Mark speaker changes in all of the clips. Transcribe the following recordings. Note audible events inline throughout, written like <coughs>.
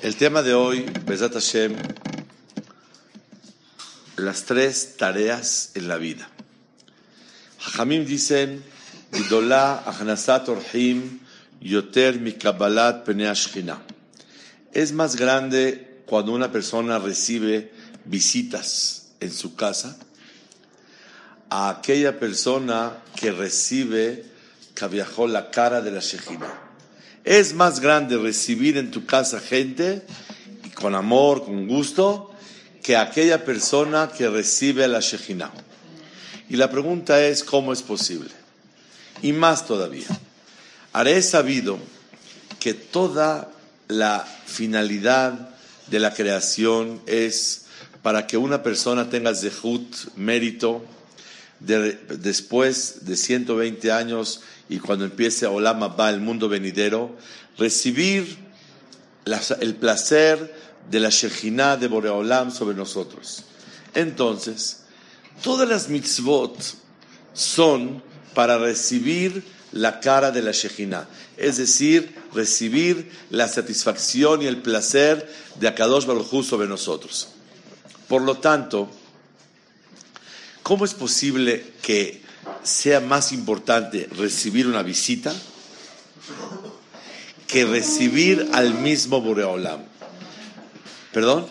Speaker 1: El tema de hoy, Besat Hashem, las tres tareas en la vida. Hajamim dicen, Gdolah Achnasat Orhim Yoter Mikabalat Penei Es más grande cuando una persona recibe visitas en su casa a aquella persona que recibe viajó la cara de la Shekhinah. Es más grande recibir en tu casa gente con amor, con gusto, que aquella persona que recibe a la Shekhinah. Y la pregunta es, ¿cómo es posible? Y más todavía, haré sabido que toda la finalidad de la creación es para que una persona tenga zehut, mérito, después de 120 años y cuando empiece Olam va el mundo venidero, recibir el placer de la Shejinah de Boreolam sobre nosotros. Entonces, todas las mitzvot son para recibir la cara de la Shejinah, es decir, recibir la satisfacción y el placer de Akadosh Baruj sobre nosotros. Por lo tanto, ¿cómo es posible que sea más importante recibir una visita que recibir al mismo Boreolam. ¿Perdón?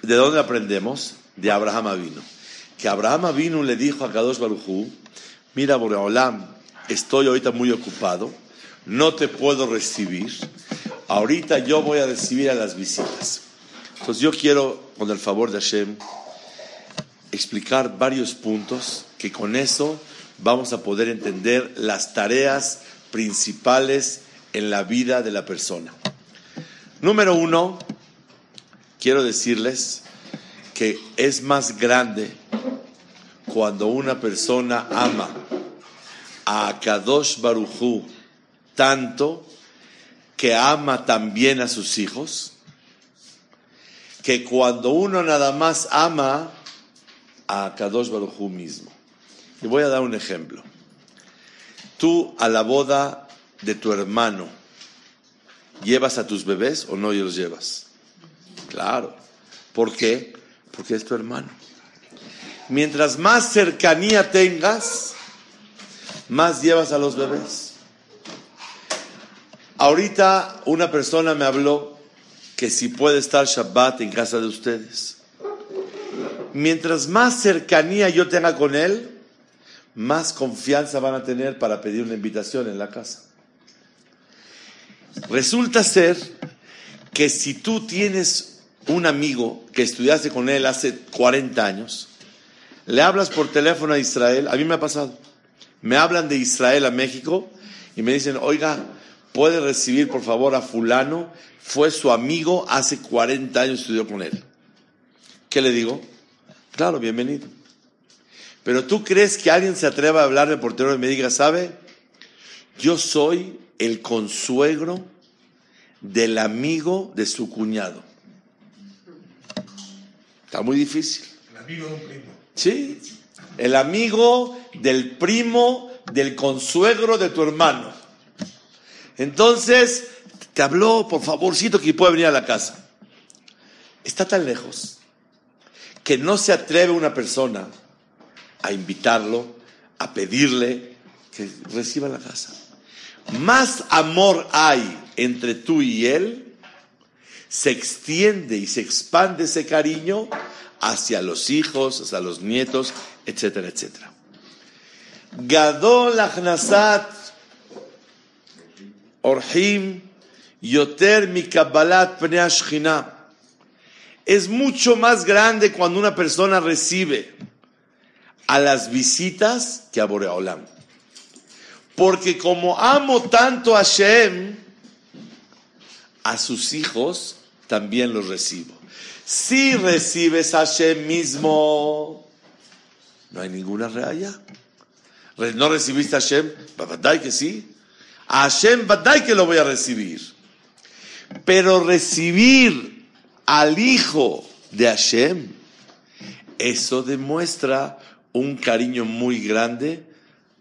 Speaker 1: ¿De dónde aprendemos? De Abraham Avinu. Que Abraham Avinu le dijo a Kadosh Barujú, mira Boreolam, estoy ahorita muy ocupado, no te puedo recibir, ahorita yo voy a recibir a las visitas. Entonces yo quiero, con el favor de Hashem, explicar varios puntos que con eso vamos a poder entender las tareas principales en la vida de la persona. Número uno, quiero decirles que es más grande cuando una persona ama a Kadosh Barujú tanto que ama también a sus hijos, que cuando uno nada más ama a Kadosh Barujú mismo. Y voy a dar un ejemplo. Tú a la boda de tu hermano, ¿llevas a tus bebés o no los llevas? Claro. ¿Por qué? Porque es tu hermano. Mientras más cercanía tengas, más llevas a los bebés. Ahorita una persona me habló que si puede estar Shabbat en casa de ustedes. Mientras más cercanía yo tenga con él, más confianza van a tener para pedir una invitación en la casa. Resulta ser que si tú tienes un amigo que estudiaste con él hace 40 años, le hablas por teléfono a Israel, a mí me ha pasado, me hablan de Israel a México y me dicen, oiga, puede recibir por favor a fulano, fue su amigo, hace 40 años estudió con él. ¿Qué le digo? Claro, bienvenido. Pero tú crees que alguien se atreva a hablarme por teléfono y me diga, ¿sabe? Yo soy el consuegro del amigo de su cuñado. Está muy difícil.
Speaker 2: El amigo de un primo.
Speaker 1: Sí, el amigo del primo del consuegro de tu hermano. Entonces, te habló, por favorcito, que puede venir a la casa. Está tan lejos que no se atreve una persona a invitarlo, a pedirle que reciba la casa. Más amor hay entre tú y él, se extiende y se expande ese cariño hacia los hijos, hacia los nietos, etcétera, etcétera. Gadol Achnasat Orhim Yoter Mikabalat Es mucho más grande cuando una persona recibe a las visitas que a Boreolam. Porque como amo tanto a Shem, a sus hijos también los recibo. Si recibes a Shem mismo, no hay ninguna realla. ¿No recibiste a Hashem? Badai que sí. A Hashem, badai que lo voy a recibir. Pero recibir al hijo de Hashem, eso demuestra un cariño muy grande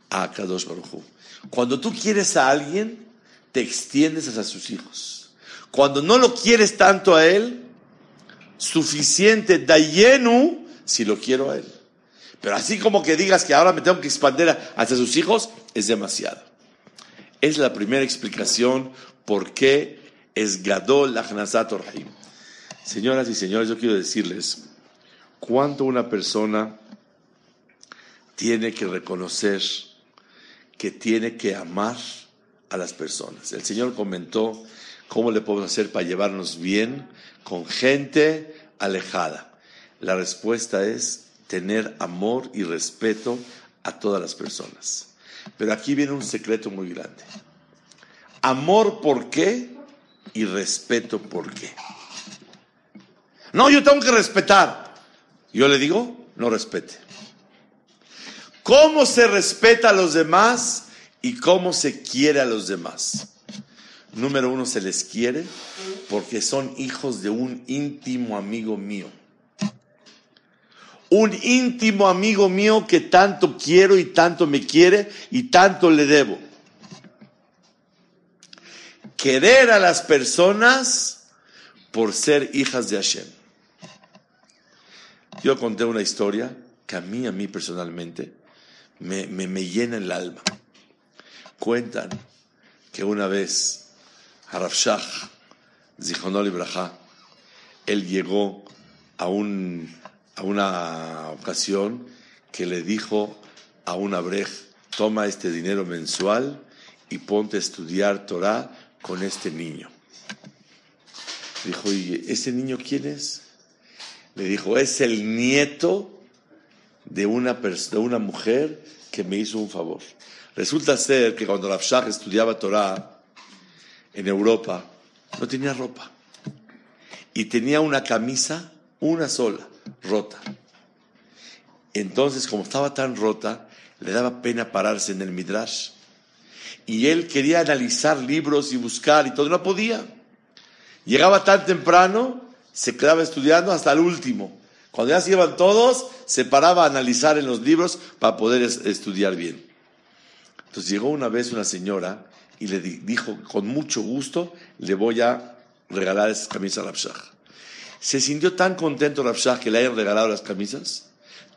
Speaker 1: a Kadosh Baruj Cuando tú quieres a alguien, te extiendes hacia sus hijos. Cuando no lo quieres tanto a él, suficiente, dayenu, si lo quiero a él. Pero así como que digas que ahora me tengo que expandir hacia sus hijos, es demasiado. Es la primera explicación por qué es Gadol Achnazat Orhim. Señoras y señores, yo quiero decirles cuánto una persona tiene que reconocer que tiene que amar a las personas. El Señor comentó cómo le podemos hacer para llevarnos bien con gente alejada. La respuesta es tener amor y respeto a todas las personas. Pero aquí viene un secreto muy grande. Amor por qué y respeto por qué. No, yo tengo que respetar. Yo le digo, no respete. ¿Cómo se respeta a los demás y cómo se quiere a los demás? Número uno, se les quiere porque son hijos de un íntimo amigo mío. Un íntimo amigo mío que tanto quiero y tanto me quiere y tanto le debo. Querer a las personas por ser hijas de Hashem. Yo conté una historia que a mí, a mí personalmente, me, me, llena el alma. Cuentan que una vez Haraf Shah, Zichonol Ibrahá, él llegó a, un, a una ocasión que le dijo a un abrej, toma este dinero mensual y ponte a estudiar Torah con este niño. Dijo, ¿y ese niño quién es? Le dijo, es el nieto de una, mujer que me hizo un favor. Resulta ser que cuando Rafshah estudiaba Torah en Europa, no tenía ropa. Y tenía una camisa, una sola, rota. Entonces, como estaba tan rota, le daba pena pararse en el Midrash. Y él quería analizar libros y buscar y todo, no podía. Llegaba tan temprano se quedaba estudiando hasta el último. Cuando ya se iban todos, se paraba a analizar en los libros para poder estudiar bien. Entonces llegó una vez una señora y le dijo, con mucho gusto, le voy a regalar esas camisas a Rabshah. Se sintió tan contento Rabshah que le hayan regalado las camisas,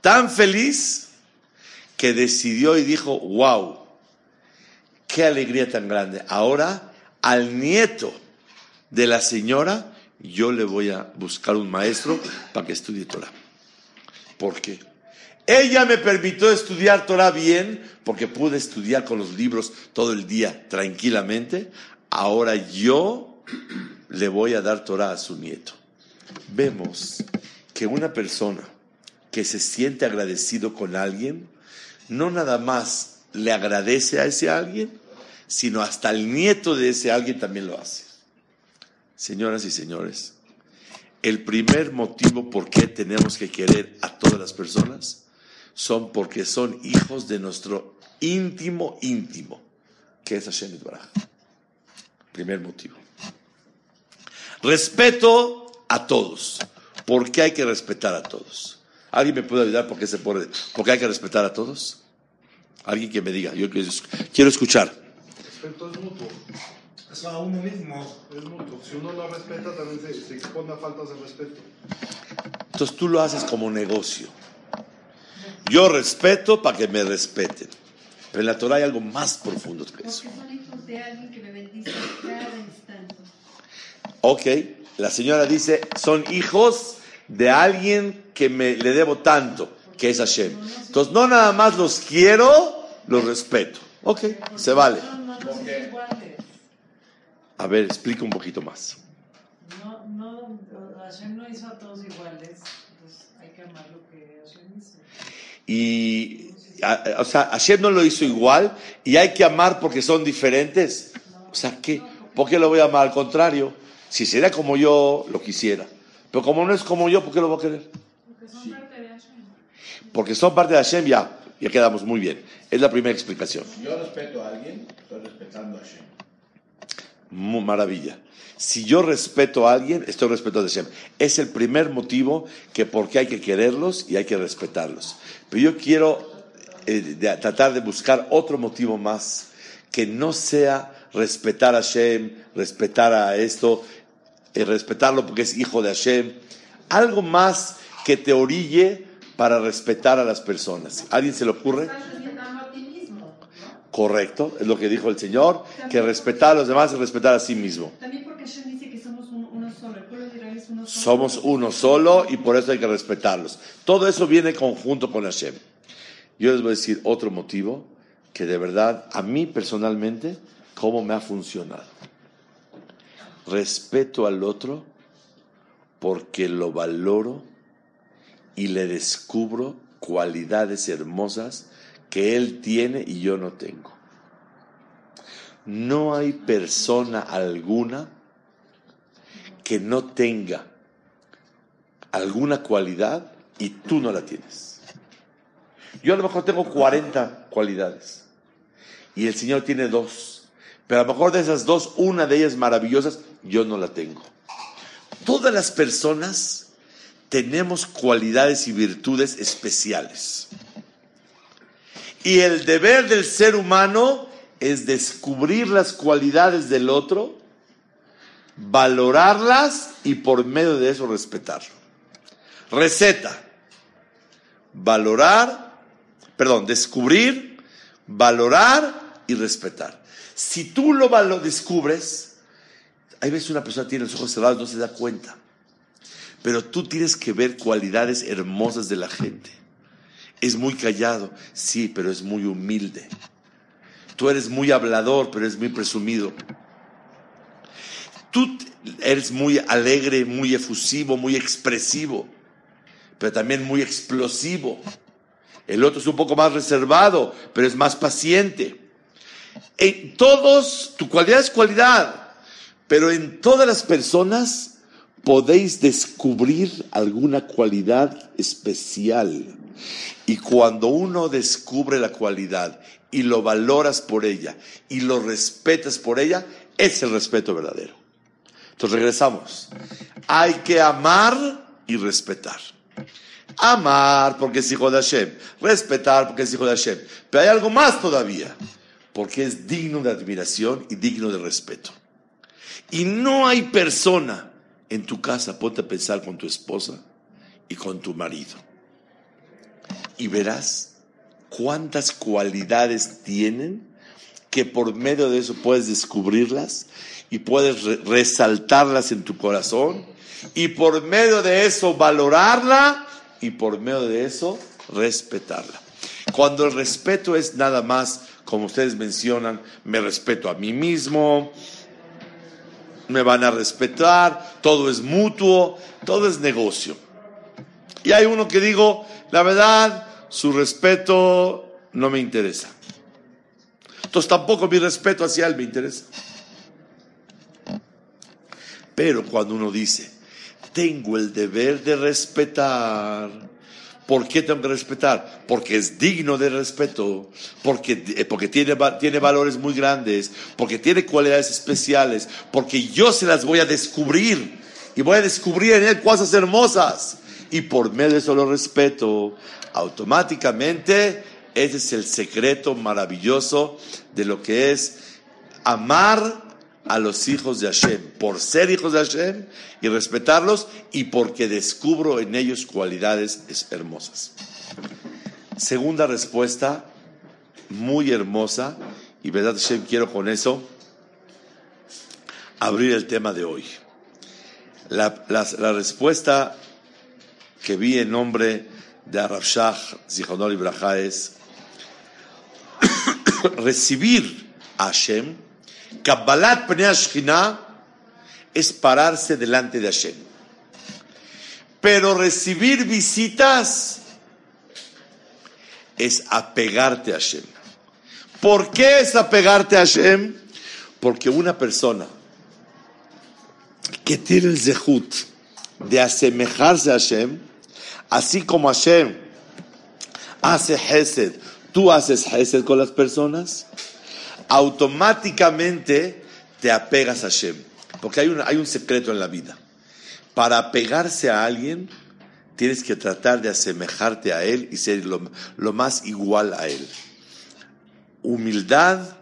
Speaker 1: tan feliz, que decidió y dijo, wow, qué alegría tan grande. Ahora, al nieto de la señora, yo le voy a buscar un maestro para que estudie Torah. ¿Por qué? Ella me permitió estudiar Torah bien porque pude estudiar con los libros todo el día tranquilamente. Ahora yo le voy a dar Torah a su nieto. Vemos que una persona que se siente agradecido con alguien, no nada más le agradece a ese alguien, sino hasta el nieto de ese alguien también lo hace. Señoras y señores, el primer motivo por qué tenemos que querer a todas las personas son porque son hijos de nuestro íntimo íntimo, que es Hashem Baraj. Primer motivo. Respeto a todos. ¿Por qué hay que respetar a todos? ¿Alguien me puede ayudar por qué, se puede, por qué hay que respetar a todos? Alguien que me diga, yo quiero escuchar.
Speaker 2: Respeto es mutuo a uno mismo, es mutuo. Si uno lo respeta, también se, se expone a faltas de respeto.
Speaker 1: Entonces tú lo haces como negocio. Yo respeto para que me respeten. Pero en la Torah hay algo más profundo que eso.
Speaker 3: Porque son hijos de alguien que me bendice cada instante.
Speaker 1: Ok, la señora dice, son hijos de alguien que me, le debo tanto, que es Hashem. Entonces no nada más los quiero, los respeto. Ok, se vale. A ver, explica un poquito más.
Speaker 4: No, no, Hashem no hizo a todos iguales, entonces hay que amar lo que Hashem hizo.
Speaker 1: Y, o sea, Hashem no lo hizo igual y hay que amar porque son diferentes. O sea, ¿qué? ¿Por qué lo voy a amar? Al contrario, si sería como yo, lo quisiera. Pero como no es como yo, ¿por qué lo voy a querer?
Speaker 4: Porque son parte de Hashem.
Speaker 1: Porque son parte de Hashem, ya, ya quedamos muy bien. Es la primera explicación.
Speaker 5: Yo respeto a alguien, estoy respetando a Hashem
Speaker 1: maravilla. Si yo respeto a alguien, estoy respetando a Hashem. Es el primer motivo que porque hay que quererlos y hay que respetarlos. Pero yo quiero eh, tratar de buscar otro motivo más que no sea respetar a Hashem, respetar a esto, eh, respetarlo porque es hijo de Hashem. Algo más que te orille para respetar a las personas. ¿A ¿Alguien se le ocurre?
Speaker 4: Estás respetando a ti mismo, ¿no?
Speaker 1: Correcto, es lo que dijo el Señor, que respetar a los demás es respetar a sí mismo.
Speaker 3: También porque Hashem dice que somos un- uno solo. El pueblo de Israel es uno solo.
Speaker 1: Somos uno solo y por eso hay que respetarlos. Todo eso viene conjunto con Hashem. Yo les voy a decir otro motivo que de verdad a mí personalmente, cómo me ha funcionado. Respeto al otro porque lo valoro y le descubro cualidades hermosas que él tiene y yo no tengo. No hay persona alguna que no tenga alguna cualidad y tú no la tienes. Yo a lo mejor tengo 40 cualidades y el Señor tiene dos, pero a lo mejor de esas dos, una de ellas maravillosas, yo no la tengo. Todas las personas tenemos cualidades y virtudes especiales. Y el deber del ser humano es descubrir las cualidades del otro, valorarlas y por medio de eso respetarlo. Receta. Valorar, perdón, descubrir, valorar y respetar. Si tú lo descubres, hay veces una persona tiene los ojos cerrados no se da cuenta. Pero tú tienes que ver cualidades hermosas de la gente. Es muy callado, sí, pero es muy humilde. Tú eres muy hablador, pero eres muy presumido. Tú eres muy alegre, muy efusivo, muy expresivo, pero también muy explosivo. El otro es un poco más reservado, pero es más paciente. En todos, tu cualidad es cualidad, pero en todas las personas podéis descubrir alguna cualidad especial. Y cuando uno descubre la cualidad y lo valoras por ella y lo respetas por ella, es el respeto verdadero. Entonces regresamos. Hay que amar y respetar. Amar porque es hijo de Hashem. Respetar porque es hijo de Hashem. Pero hay algo más todavía. Porque es digno de admiración y digno de respeto. Y no hay persona en tu casa, ponte a pensar con tu esposa y con tu marido. Y verás cuántas cualidades tienen que por medio de eso puedes descubrirlas y puedes re- resaltarlas en tu corazón y por medio de eso valorarla y por medio de eso respetarla. Cuando el respeto es nada más, como ustedes mencionan, me respeto a mí mismo, me van a respetar, todo es mutuo, todo es negocio. Y hay uno que digo, la verdad, su respeto no me interesa. Entonces tampoco mi respeto hacia él me interesa. Pero cuando uno dice, tengo el deber de respetar, ¿por qué tengo que respetar? Porque es digno de respeto, porque, eh, porque tiene, tiene valores muy grandes, porque tiene cualidades especiales, porque yo se las voy a descubrir y voy a descubrir en él cosas hermosas. Y por medio de eso lo respeto, automáticamente ese es el secreto maravilloso de lo que es amar a los hijos de Hashem, por ser hijos de Hashem y respetarlos y porque descubro en ellos cualidades es- hermosas. Segunda respuesta, muy hermosa, y verdad Hashem quiero con eso abrir el tema de hoy. La, la- respuesta que vi en nombre de Arav Shach, Zichronol Ibrahá, es <coughs> recibir a Hashem, Kabbalat Pnei Ashkinah, es pararse delante de Hashem. Pero recibir visitas es apegarte a Hashem. ¿Por qué es apegarte a Hashem? Porque una persona que tiene el zehut de asemejarse a Hashem, así como Hashem hace Hesed, tú haces Hesed con las personas, automáticamente te apegas a Hashem. Porque hay un, hay un secreto en la vida. Para apegarse a alguien, tienes que tratar de asemejarte a Él y ser lo, lo más igual a Él. Humildad,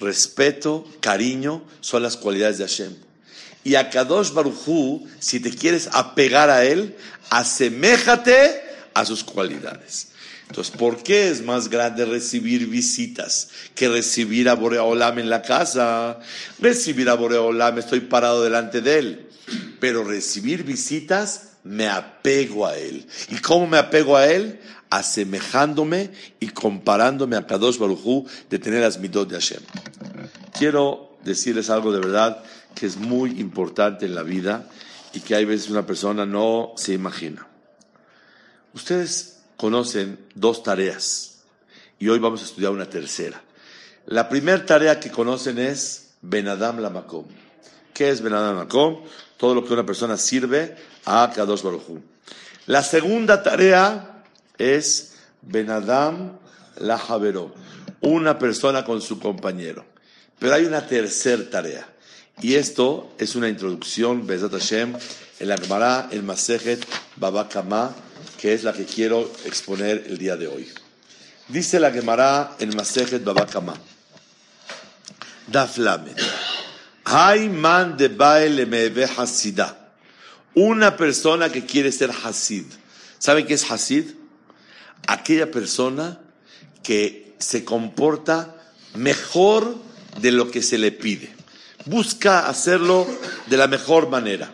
Speaker 1: respeto, cariño son las cualidades de Hashem. Y a Kadosh Barujú, si te quieres apegar a él, aseméjate a sus cualidades. Entonces, ¿por qué es más grande recibir visitas que recibir a Boreolam en la casa? Recibir a Boreolam, estoy parado delante de él. Pero recibir visitas, me apego a él. ¿Y cómo me apego a él? Asemejándome y comparándome a Kadosh Barujú de tener las midot de Hashem. Quiero decirles algo de verdad que es muy importante en la vida y que hay veces una persona no se imagina. Ustedes conocen dos tareas y hoy vamos a estudiar una tercera. La primera tarea que conocen es Benadam la Makom. ¿Qué es Benadam la Makom? Todo lo que una persona sirve a Kadosh Baruj La segunda tarea es Benadam la Javero, una persona con su compañero. Pero hay una tercera tarea. Y esto es una introducción, Bezat Hashem, en la el Masejet Babakama, que es la que quiero exponer el día de hoy. Dice la Gemara en Masejet Babakama, Daflame, Hay man de baile meve hasida. Una persona que quiere ser hasid. ¿Saben qué es hasid? Aquella persona que se comporta mejor de lo que se le pide. Busca hacerlo de la mejor manera.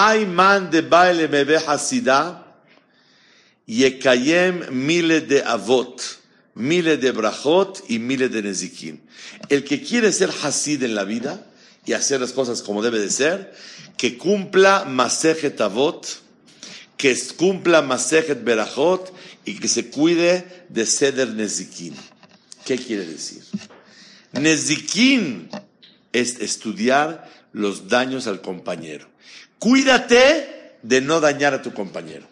Speaker 1: Hay man de baile meve hasida Yekayem miles de avot, miles de brachot y miles de nezikin. El que quiere ser hasid en la vida y hacer las cosas como debe de ser, que cumpla masejet avot, que cumpla masejet berachot y que se cuide de seder nezikin. ¿Qué quiere decir? Nezikin es estudiar los daños al compañero. Cuídate de no dañar a tu compañero.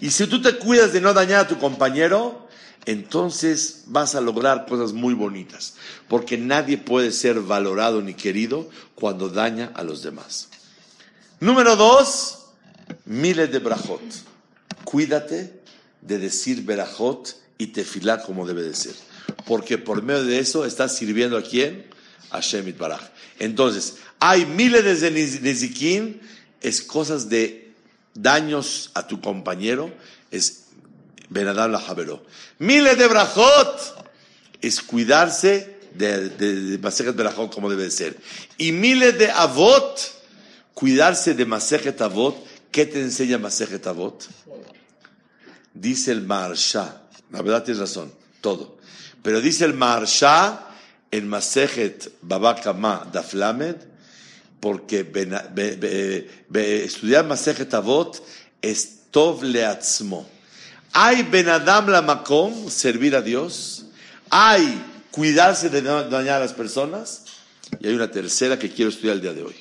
Speaker 1: Y si tú te cuidas de no dañar a tu compañero, entonces vas a lograr cosas muy bonitas, porque nadie puede ser valorado ni querido cuando daña a los demás. Número dos, miles de brajot. Cuídate de decir berajot y tefilá como debe de ser, porque por medio de eso estás sirviendo a quién? A Shemit Baraj. Entonces, hay miles de nezikin, es cosas de daños a tu compañero es Benadam la Javeró. Miles de brajot es cuidarse de, de, de como debe ser. Y miles de avot, cuidarse de Masejet Avot. ¿Qué te enseña Masejet Avot? Dice el Marsha, la verdad tienes razón, todo. Pero dice el Marsha en Masejet Babakama Daflamed, porque estudiar Masejet Avot es Leatzmo. Hay Benadam la Makom, servir a Dios. Hay cuidarse de no dañar a las personas. Y hay una tercera que quiero estudiar el día de hoy,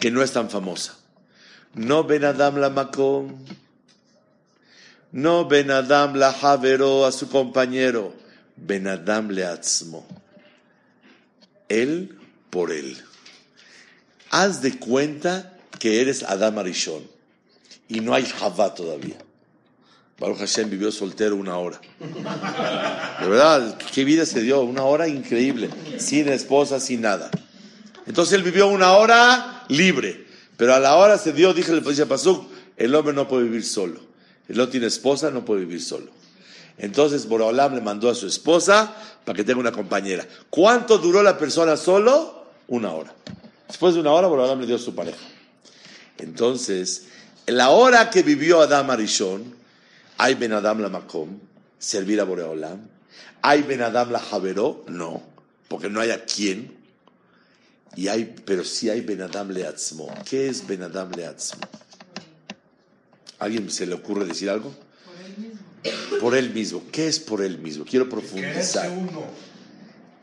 Speaker 1: que no es tan famosa. No Benadam la Makom, no Benadam la Javero a su compañero, Benadam Leatzmo. Él por él. Haz de cuenta que eres Adam Arishon y no hay Javá todavía. Baruch Hashem vivió soltero una hora. De verdad, qué vida se dio, una hora increíble, sin esposa, sin nada. Entonces él vivió una hora libre, pero a la hora se dio, dije el Pasuk, el hombre no puede vivir solo. Él no tiene esposa, no puede vivir solo. Entonces Boraholam le mandó a su esposa para que tenga una compañera. ¿Cuánto duró la persona solo? Una hora. Después de una hora, Boreolam le dio a su pareja. Entonces, la hora que vivió Adam Arishon, hay Ben Adam la Makom, servir a Boreolam. Hay Ben Adam la Javeró, no, porque no hay a quién. Y hay, pero sí hay Ben Adam Leatzmo. ¿Qué es Ben Adam Leatzmo? ¿Alguien se le ocurre decir algo?
Speaker 4: Por él mismo.
Speaker 1: Por él mismo. ¿Qué es por él mismo? Quiero profundizar.
Speaker 2: Quererse uno.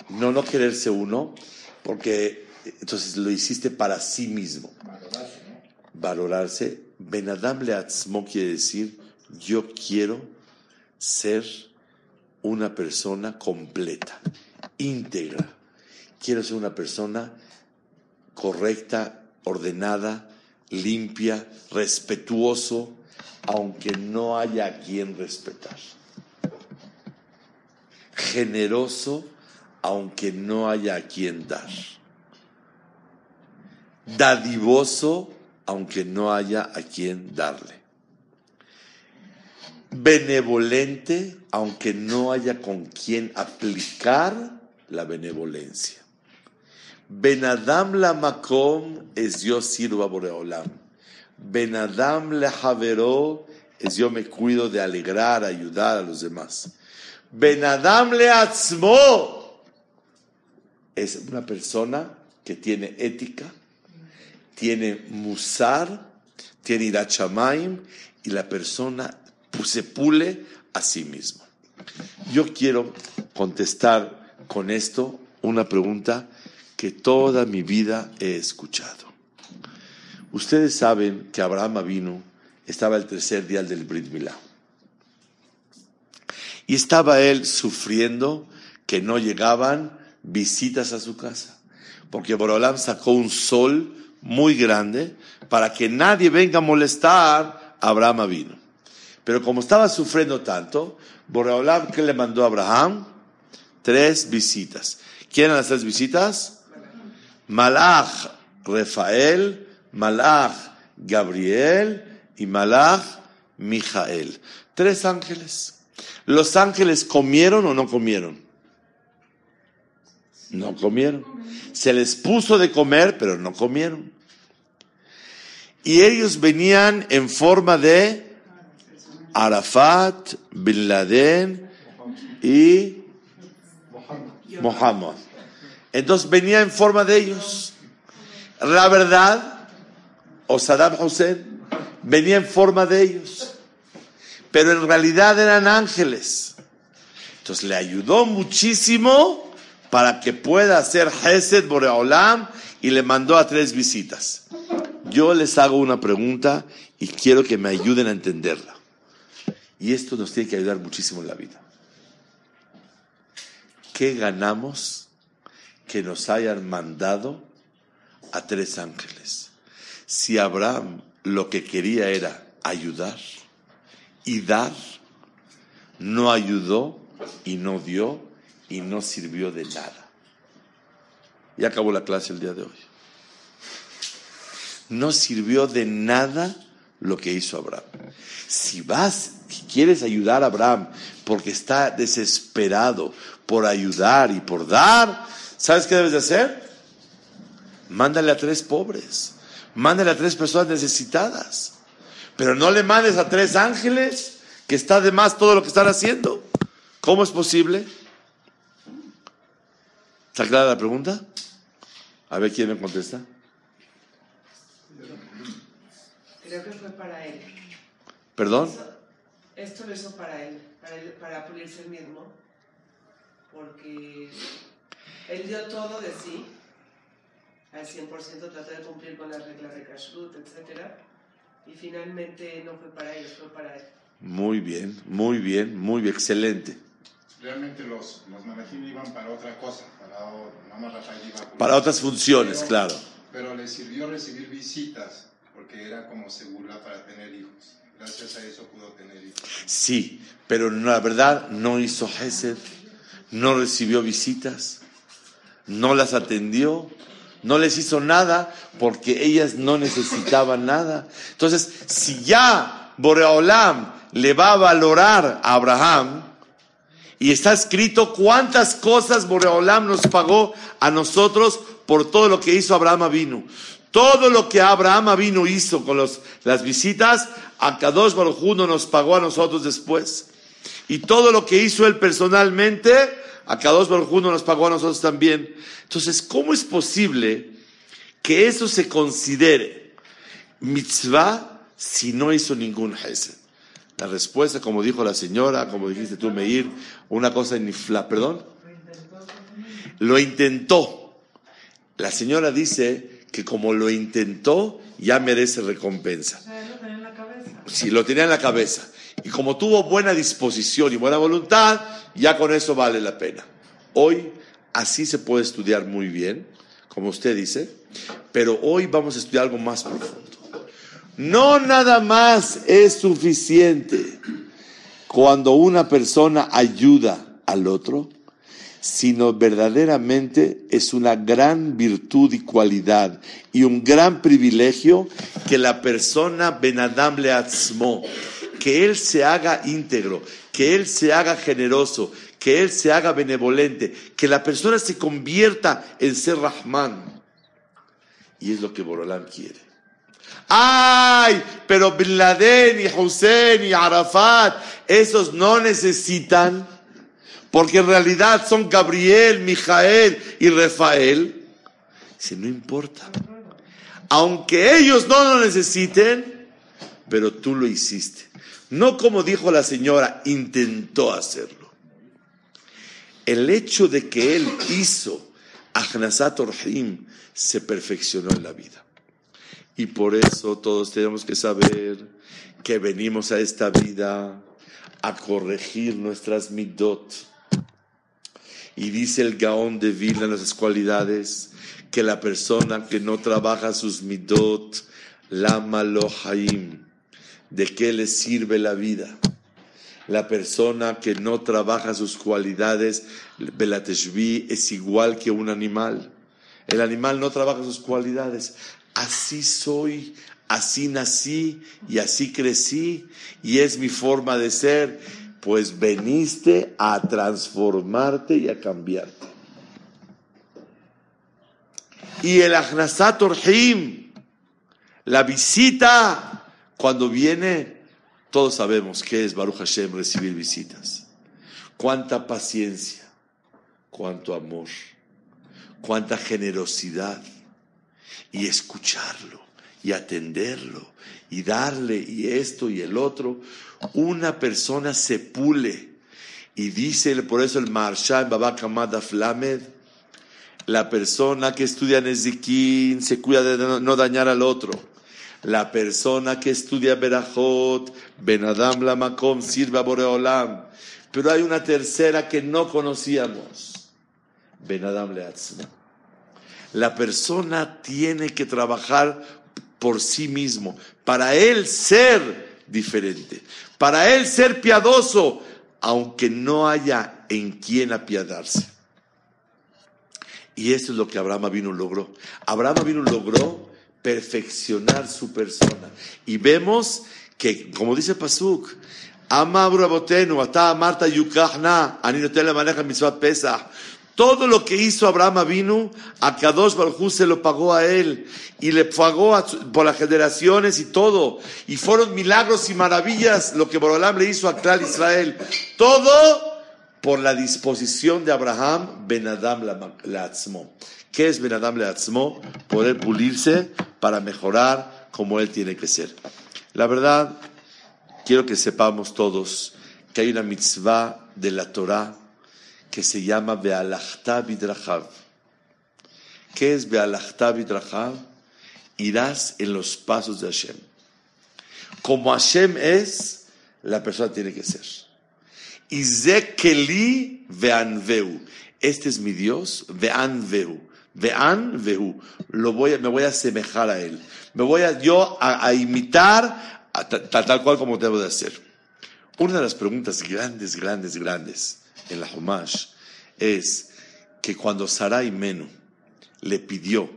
Speaker 1: No, no quererse uno, porque entonces lo hiciste para sí mismo.
Speaker 5: Valorarse, ¿no?
Speaker 1: Valorarse. Benadam quiere decir, yo quiero ser una persona completa, íntegra. Quiero ser una persona correcta, ordenada, limpia, respetuoso, aunque no haya a quien respetar. Generoso, aunque no haya a quien dar. dadivoso aunque no haya a quien darle, benevolente aunque no haya con quien aplicar la benevolencia. Benadam la makom es yo sirvo a Boreolam. Benadam le javeró es yo me cuido de alegrar, ayudar a los demás. Benadam le atzmo es una persona que tiene ética, tiene musar, tiene irachamaim y la persona se pule a sí mismo. Yo quiero contestar con esto una pregunta que toda mi vida he escuchado. Ustedes saben que Abraham vino, estaba el tercer día del Brit Milá. Y estaba él sufriendo que no llegaban visitas a su casa. Porque Borolam sacó un sol muy grande para que nadie venga a molestar a Abraham vino. Pero como estaba sufriendo tanto, Borolam, ¿qué le mandó a Abraham? Tres visitas. ¿Quién eran las tres visitas? Malach Rafael, Malach Gabriel y Malach Mijael. Tres ángeles. ¿Los ángeles comieron o no comieron? No comieron. Se les puso de comer, pero no comieron. Y ellos venían en forma de Arafat, Bin Laden y Mohammed. Entonces venía en forma de ellos. La verdad, o Saddam Hussein, venía en forma de ellos. Pero en realidad eran ángeles. Entonces le ayudó muchísimo para que pueda hacer Hesed Boreolam y le mandó a tres visitas. Yo les hago una pregunta y quiero que me ayuden a entenderla. Y esto nos tiene que ayudar muchísimo en la vida. ¿Qué ganamos que nos hayan mandado a tres ángeles? Si Abraham lo que quería era ayudar y dar, no ayudó y no dio y no sirvió de nada. Y acabó la clase el día de hoy. No sirvió de nada lo que hizo Abraham. Si vas, si quieres ayudar a Abraham porque está desesperado por ayudar y por dar, ¿sabes qué debes de hacer? Mándale a tres pobres, mándale a tres personas necesitadas, pero no le mandes a tres ángeles que está de más todo lo que están haciendo. ¿Cómo es posible? ¿Está clara la pregunta? A ver quién me contesta.
Speaker 6: Creo que fue para él.
Speaker 1: ¿Perdón?
Speaker 6: Esto lo hizo para él, para, él, para pulirse el mismo, porque él dio todo de sí, al 100%, trató de cumplir con las reglas de Kashrut, etc. Y finalmente no fue para ellos, fue para él.
Speaker 1: Muy bien, muy bien, muy bien, excelente.
Speaker 5: Realmente los, los iban para otra cosa, para,
Speaker 1: otras funciones,
Speaker 5: Pero-
Speaker 1: claro.
Speaker 5: Pero le sirvió recibir visitas, porque era como segura para tener hijos. Gracias a eso pudo tener hijos.
Speaker 1: Sí, pero la verdad no hizo Hesed, no recibió visitas, no las atendió, no les hizo nada porque ellas no necesitaban nada. Entonces, si ya Boreolam le va a valorar a Abraham, y está escrito cuántas cosas Boreolam nos pagó a nosotros por todo lo que hizo Abraham Avinu. Todo lo que Abraham Avinu hizo con los, las visitas, a Kadosh Baruj Hu no nos pagó a nosotros después. Y todo lo que hizo él personalmente, a Kadosh Baruj Hu no nos pagó a nosotros también. Entonces, ¿cómo es posible que eso se considere mitzvah si no hizo ningún hesed? La respuesta, como dijo la señora, como dijiste tú, Meir, una cosa infla, perdón. Lo intentó. La señora dice que como lo intentó, ya merece recompensa.
Speaker 4: En.
Speaker 1: Si lo tenía en la cabeza. Y como tuvo buena disposición y buena voluntad, ya con eso vale la pena. Hoy así se puede estudiar muy bien, como usted dice, pero hoy vamos a estudiar algo más profundo. No nada más es suficiente cuando una persona ayuda al otro, sino verdaderamente es una gran virtud y cualidad y un gran privilegio que la persona Benadam le atzmo, que él se haga íntegro, que él se haga generoso, que él se haga benevolente, que la persona se convierta en ser Rahman. Y es lo que Borolán quiere. ¡Ay! Pero Bin Laden y Hussein y Arafat, esos no necesitan, porque en realidad son Gabriel, Mijael y Rafael. Si no importa. Aunque ellos no lo necesiten, pero tú lo hiciste. No como dijo la señora, intentó hacerlo. El hecho de que él hizo Ahnasat Orhim se perfeccionó en la vida. Y por eso todos tenemos que saber que venimos a esta vida a corregir nuestras midot. Y dice el Gaón de Vilna las cualidades que la persona que no trabaja sus midot, lama lo haim, ¿de qué le sirve la vida? La persona que no trabaja sus cualidades, Belateshvi, es igual que un animal. El animal no trabaja sus cualidades. Así soy, así nací y así crecí y es mi forma de ser. Pues veniste a transformarte y a cambiarte. Y el Ahnasat Orhim, la visita, cuando viene, todos sabemos que es Baruch Hashem recibir visitas. Cuánta paciencia, cuánto amor, cuánta generosidad y escucharlo y atenderlo y darle y esto y el otro. Una persona se pule y dice por eso el Marsha Baba Kamada Flamed, la persona que estudia Nezikin se cuida de no, dañar al otro. La persona que estudia Berajot, Benadam Lamakom, sirve a Boreolam. Pero hay una tercera que no conocíamos. Benadam Leatzma. La persona tiene que trabajar por sí mismo, para él ser diferente, para él ser piadoso, aunque no haya en quien apiadarse. Y eso es lo que Abraham Avinu logró. Abraham Avinu logró perfeccionar su persona. Y vemos que, como dice Pasuk, Ama Abrabotenu, Ata Marta Yukachna, Aninotel maneja Mitzvah Pesach. Todo lo que hizo Abraham vino, a Kadosh Baruj se lo pagó a él y le pagó por las generaciones y todo. Y fueron milagros y maravillas lo que Borolam le hizo a Clar Israel. Todo por la disposición de Abraham Ben Adam la- Leatzmo. ¿Qué es Ben Adam Leatzmo? Poder pulirse para mejorar como él tiene que ser. La verdad, quiero que sepamos todos que hay una mitzvah de la Torah que se llama Bealachta Bidrachav. ¿Qué es Bealachta Bidrachav? Irás en los pasos de Hashem. Como Hashem es, la persona tiene que ser. Y veanveu. Este es mi Dios, veanveu. Veanveu. Lo voy me voy a asemejar a él. Me voy a yo a, imitar a ta- ta- tal cual como debo de hacer. Una de las preguntas grandes, grandes, grandes en la Humash es que cuando Sarai Menu le pidió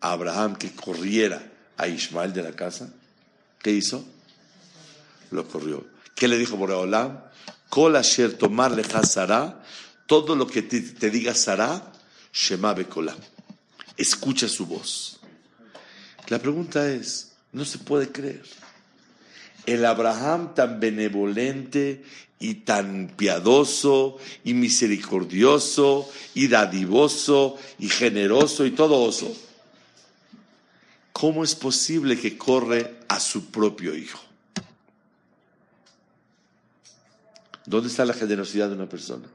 Speaker 1: a Abraham que corriera a Ismael de la casa, ¿qué hizo? Lo corrió. ¿Qué le dijo Boreolam? Kol asher tomar Sará, todo lo que te, diga Sará, Shema bekola. Escucha su voz. La pregunta es, no se puede creer el Abraham tan benevolente y tan piadoso y misericordioso y dadivoso y generoso y todo oso. ¿Cómo es posible que corre a su propio hijo? ¿Dónde está la generosidad de una persona?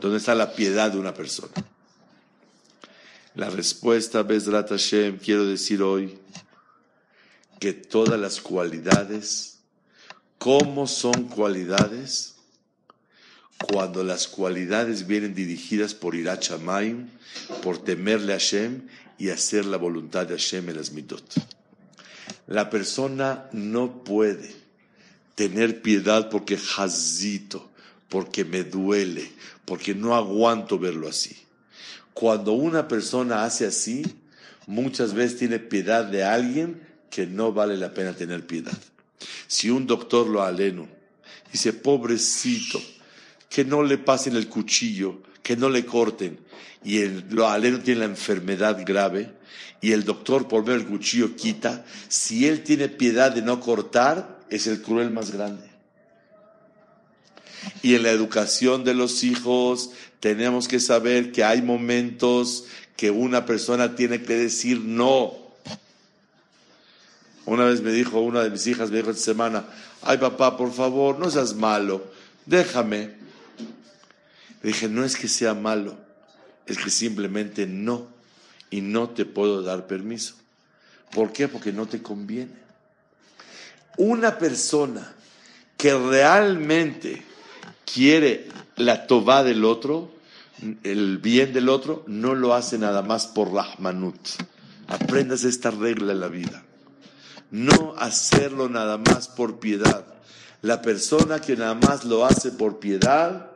Speaker 1: ¿Dónde está la piedad de una persona? La respuesta, Bezrat Hashem, quiero decir hoy, que todas las cualidades, ¿cómo son cualidades? Cuando las cualidades vienen dirigidas por Irat Shamayim, por temerle a Hashem y hacer la voluntad de Hashem en las mitot. La persona no puede tener piedad porque jazito, porque me duele, porque no aguanto verlo así. Cuando una persona hace así, muchas veces tiene piedad de alguien que no vale la pena tener piedad. Si un doctor lo aleno, dice, pobrecito, que no le pasen el cuchillo, que no le corten, y el lo aleno tiene la enfermedad grave, y el doctor por ver el cuchillo quita, si él tiene piedad de no cortar, es el cruel más grande. Y en la educación de los hijos tenemos que saber que hay momentos que una persona tiene que decir no. Una vez me dijo una de mis hijas, me dijo esta semana, ay papá, por favor, no seas malo, déjame. Le dije, no es que sea malo, es que simplemente no, y no te puedo dar permiso. ¿Por qué? Porque no te conviene. Una persona que realmente quiere la toba del otro, el bien del otro, no lo hace nada más por rahmanut. Aprendas esta regla en la vida. No hacerlo nada más por piedad. La persona que nada más lo hace por piedad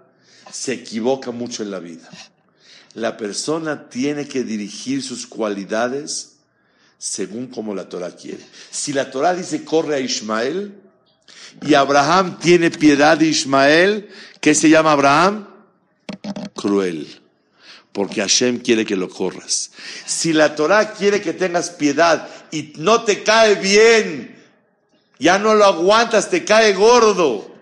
Speaker 1: se equivoca mucho en la vida. La persona tiene que dirigir sus cualidades según como la Torah quiere. Si la Torah dice corre a Ismael y Abraham tiene piedad de Ismael, ¿qué se llama Abraham? Cruel. Porque Hashem quiere que lo corras. Si la Torah quiere que tengas piedad y no te cae bien, ya no lo aguantas, te cae gordo,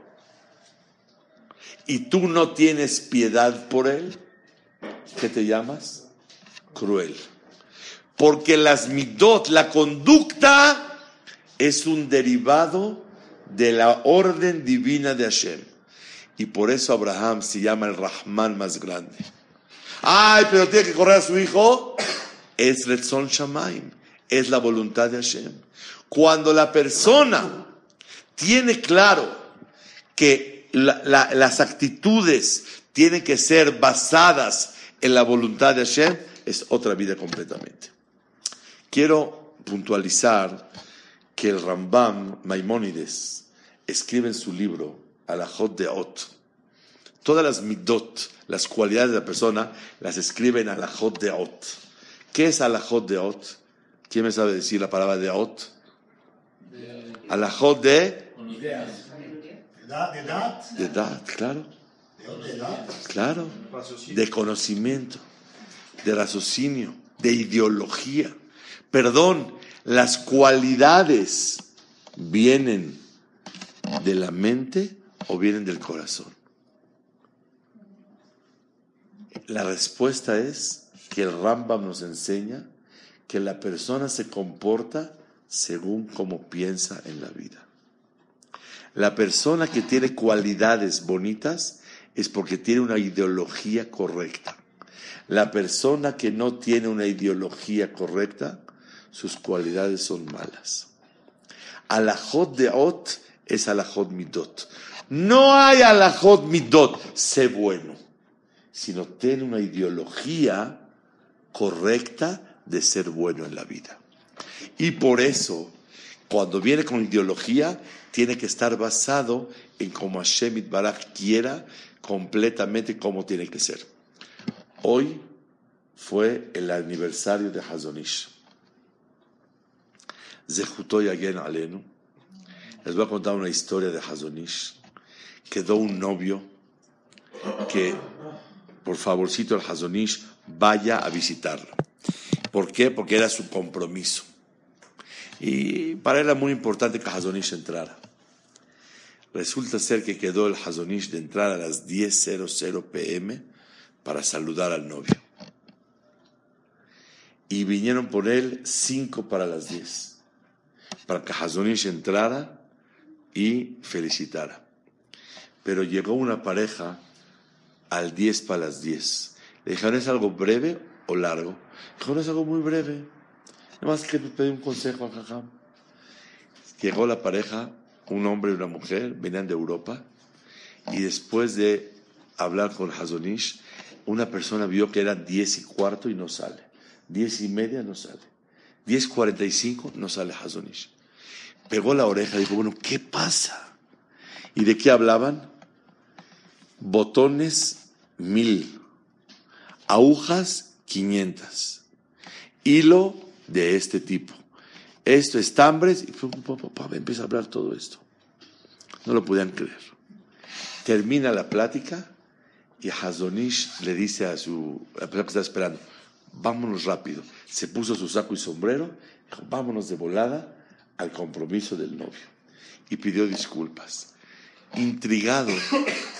Speaker 1: y tú no tienes piedad por él, ¿qué te llamas? Cruel. Porque las midot, la conducta, es un derivado de la orden divina de Hashem. Y por eso Abraham se llama el Rahman más grande. Ay, pero tiene que correr a su hijo. Es Retzon Shamaim. Es la voluntad de Hashem. Cuando la persona tiene claro que las actitudes tienen que ser basadas en la voluntad de Hashem, es otra vida completamente. Quiero puntualizar que el Rambam Maimónides escribe en su libro Alajot de Ot. Todas las midot, las cualidades de la persona, las escribe en Alajot de Ot. ¿Qué es Alajot de Ot? ¿Quién me sabe decir la palabra de Ot? Alajot de... De edad, claro. Claro. De conocimiento, de raciocinio, de ideología. Perdón, las cualidades vienen de la mente o vienen del corazón. La respuesta es que el Rambam nos enseña que la persona se comporta según como piensa en la vida. La persona que tiene cualidades bonitas es porque tiene una ideología correcta. La persona que no tiene una ideología correcta, sus cualidades son malas. Alajot de Ot es alajot midot. No hay alajot midot, sé bueno, sino ten una ideología correcta de ser bueno en la vida. Y por eso, cuando viene con ideología, tiene que estar basado en como Hashem Barak quiera completamente cómo tiene que ser. Hoy fue el aniversario de Hazonish. Zehutoy Agen Alenu. Les voy a contar una historia de Hazonish. Quedó un novio que, por favorcito, el Hazonish vaya a visitarlo. ¿Por qué? Porque era su compromiso. Y para él era muy importante que Hazonish entrara. Resulta ser que quedó el Hazonish de entrar a las 10.00 pm para saludar al novio. Y vinieron por él cinco para las 10, para que Hazonish entrara y felicitara. Pero llegó una pareja al 10 para las 10. Le dijeron, ¿es algo breve o largo? Dijo, no es algo muy breve. Nada más que pedí un consejo a Jajam. Llegó la pareja un hombre y una mujer, venían de Europa, y después de hablar con Hazonish, una persona vio que eran diez y cuarto y no sale, diez y media no sale, diez cuarenta y cinco no sale Hazonish. Pegó la oreja y dijo, bueno, ¿qué pasa? ¿Y de qué hablaban? botones mil, agujas 500, hilo de este tipo. Esto, estambres, y pum, empieza a hablar todo esto. No lo podían creer. Termina la plática y Hazonish le dice a su, la que está esperando, vámonos rápido. Se puso su saco y sombrero, dijo, vámonos de volada al compromiso del novio. Y pidió disculpas. Intrigado,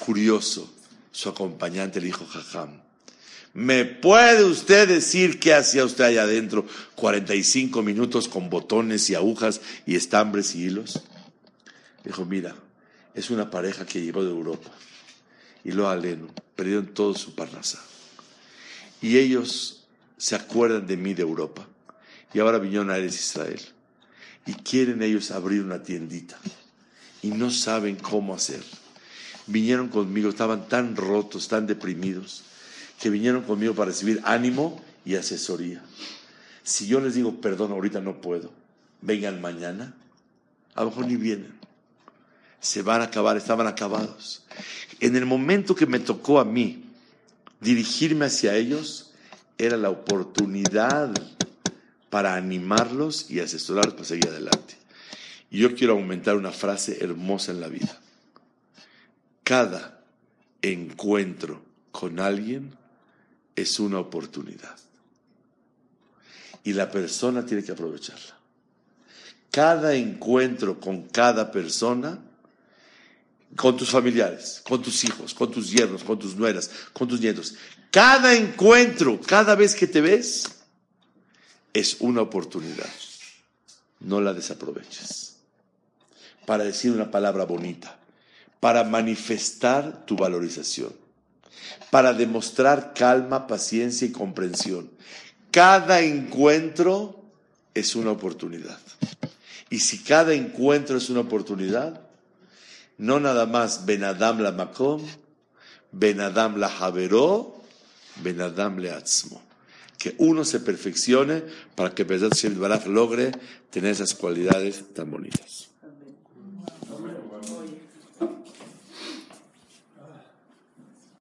Speaker 1: curioso, su acompañante le dijo, Jajam, ¿me puede usted decir qué hacía usted allá adentro 45 minutos con botones y agujas y estambres y hilos? Dijo, mira, es una pareja que llegó de Europa y lo aleno, perdieron todo su parnasa. Y ellos se acuerdan de mí de Europa y ahora vinieron a Eres Israel y quieren ellos abrir una tiendita y no saben cómo hacer. Vinieron conmigo, estaban tan rotos, tan deprimidos, que vinieron conmigo para recibir ánimo y asesoría. Si yo les digo, perdón, ahorita no puedo, vengan mañana, a lo mejor ni vienen. Se van a acabar, estaban acabados. En el momento que me tocó a mí dirigirme hacia ellos, era la oportunidad para animarlos y asesorarlos para seguir adelante. Y yo quiero aumentar una frase hermosa en la vida. Cada encuentro con alguien es una oportunidad. Y la persona tiene que aprovecharla. Cada encuentro con cada persona, con tus familiares, con tus hijos, con tus yernos, con tus nueras, con tus nietos, cada encuentro, cada vez que te ves, es una oportunidad. No la desaproveches. Para decir una palabra bonita, para manifestar tu valorización, para demostrar calma, paciencia y comprensión. Cada encuentro es una oportunidad. Y si cada encuentro es una oportunidad, no nada más Benadam la Makom, Benadam la Javeró, Benadam le Atzmo. Que uno se perfeccione para que Bezat Shem logre tener esas cualidades tan bonitas.